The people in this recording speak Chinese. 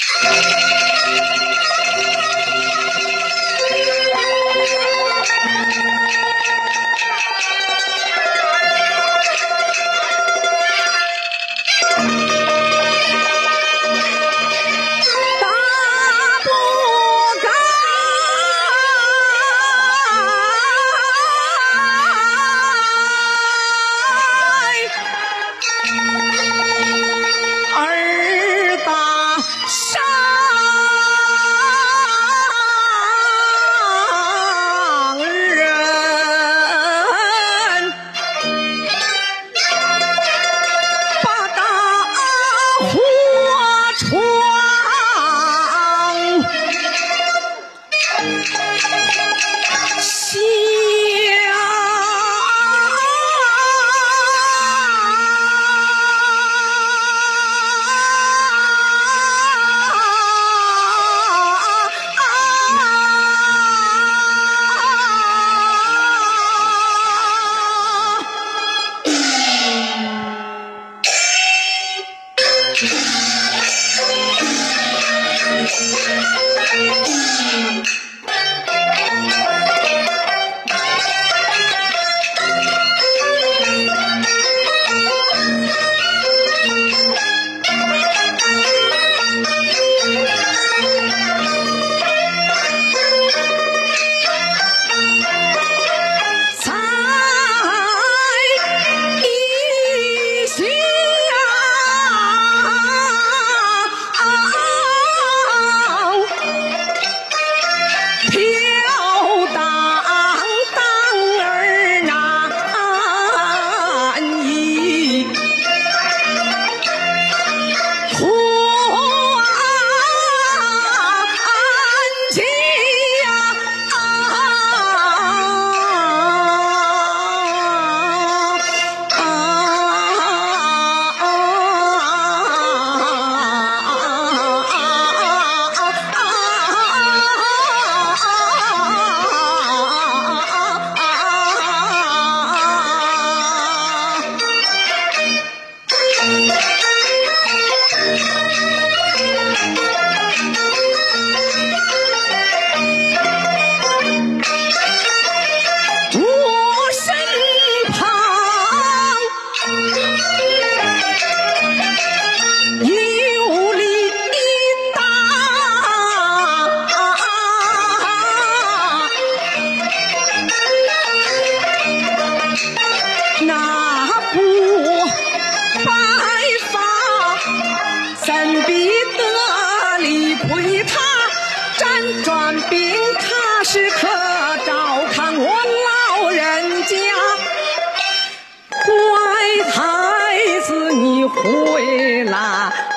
now. 那不白发怎比得李逵他辗转病榻时刻照看我老人家。乖孩子你回来